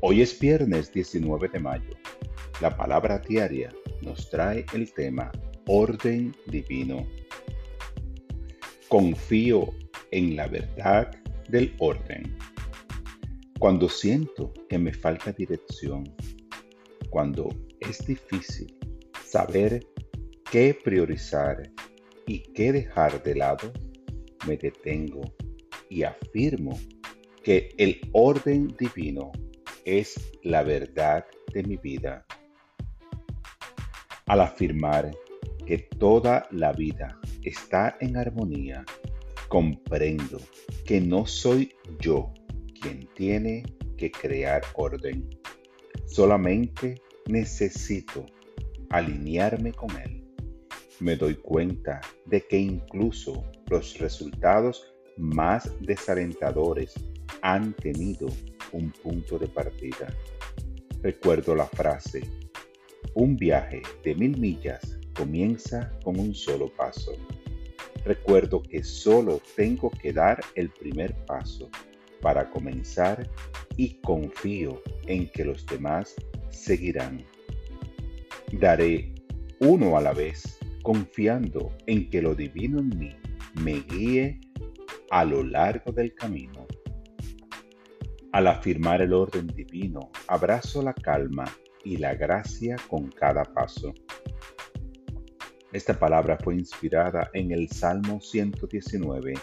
Hoy es viernes 19 de mayo. La palabra diaria nos trae el tema orden divino. Confío en la verdad del orden. Cuando siento que me falta dirección, cuando es difícil saber qué priorizar y qué dejar de lado, me detengo y afirmo que el orden divino es la verdad de mi vida. Al afirmar que toda la vida está en armonía, comprendo que no soy yo quien tiene que crear orden. Solamente necesito alinearme con él. Me doy cuenta de que incluso los resultados más desalentadores han tenido un punto de partida. Recuerdo la frase, un viaje de mil millas comienza con un solo paso. Recuerdo que solo tengo que dar el primer paso para comenzar y confío en que los demás seguirán. Daré uno a la vez, confiando en que lo divino en mí me guíe a lo largo del camino. Al afirmar el orden divino, abrazo la calma y la gracia con cada paso. Esta palabra fue inspirada en el Salmo 119.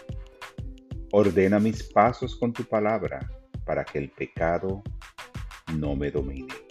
Ordena mis pasos con tu palabra para que el pecado no me domine.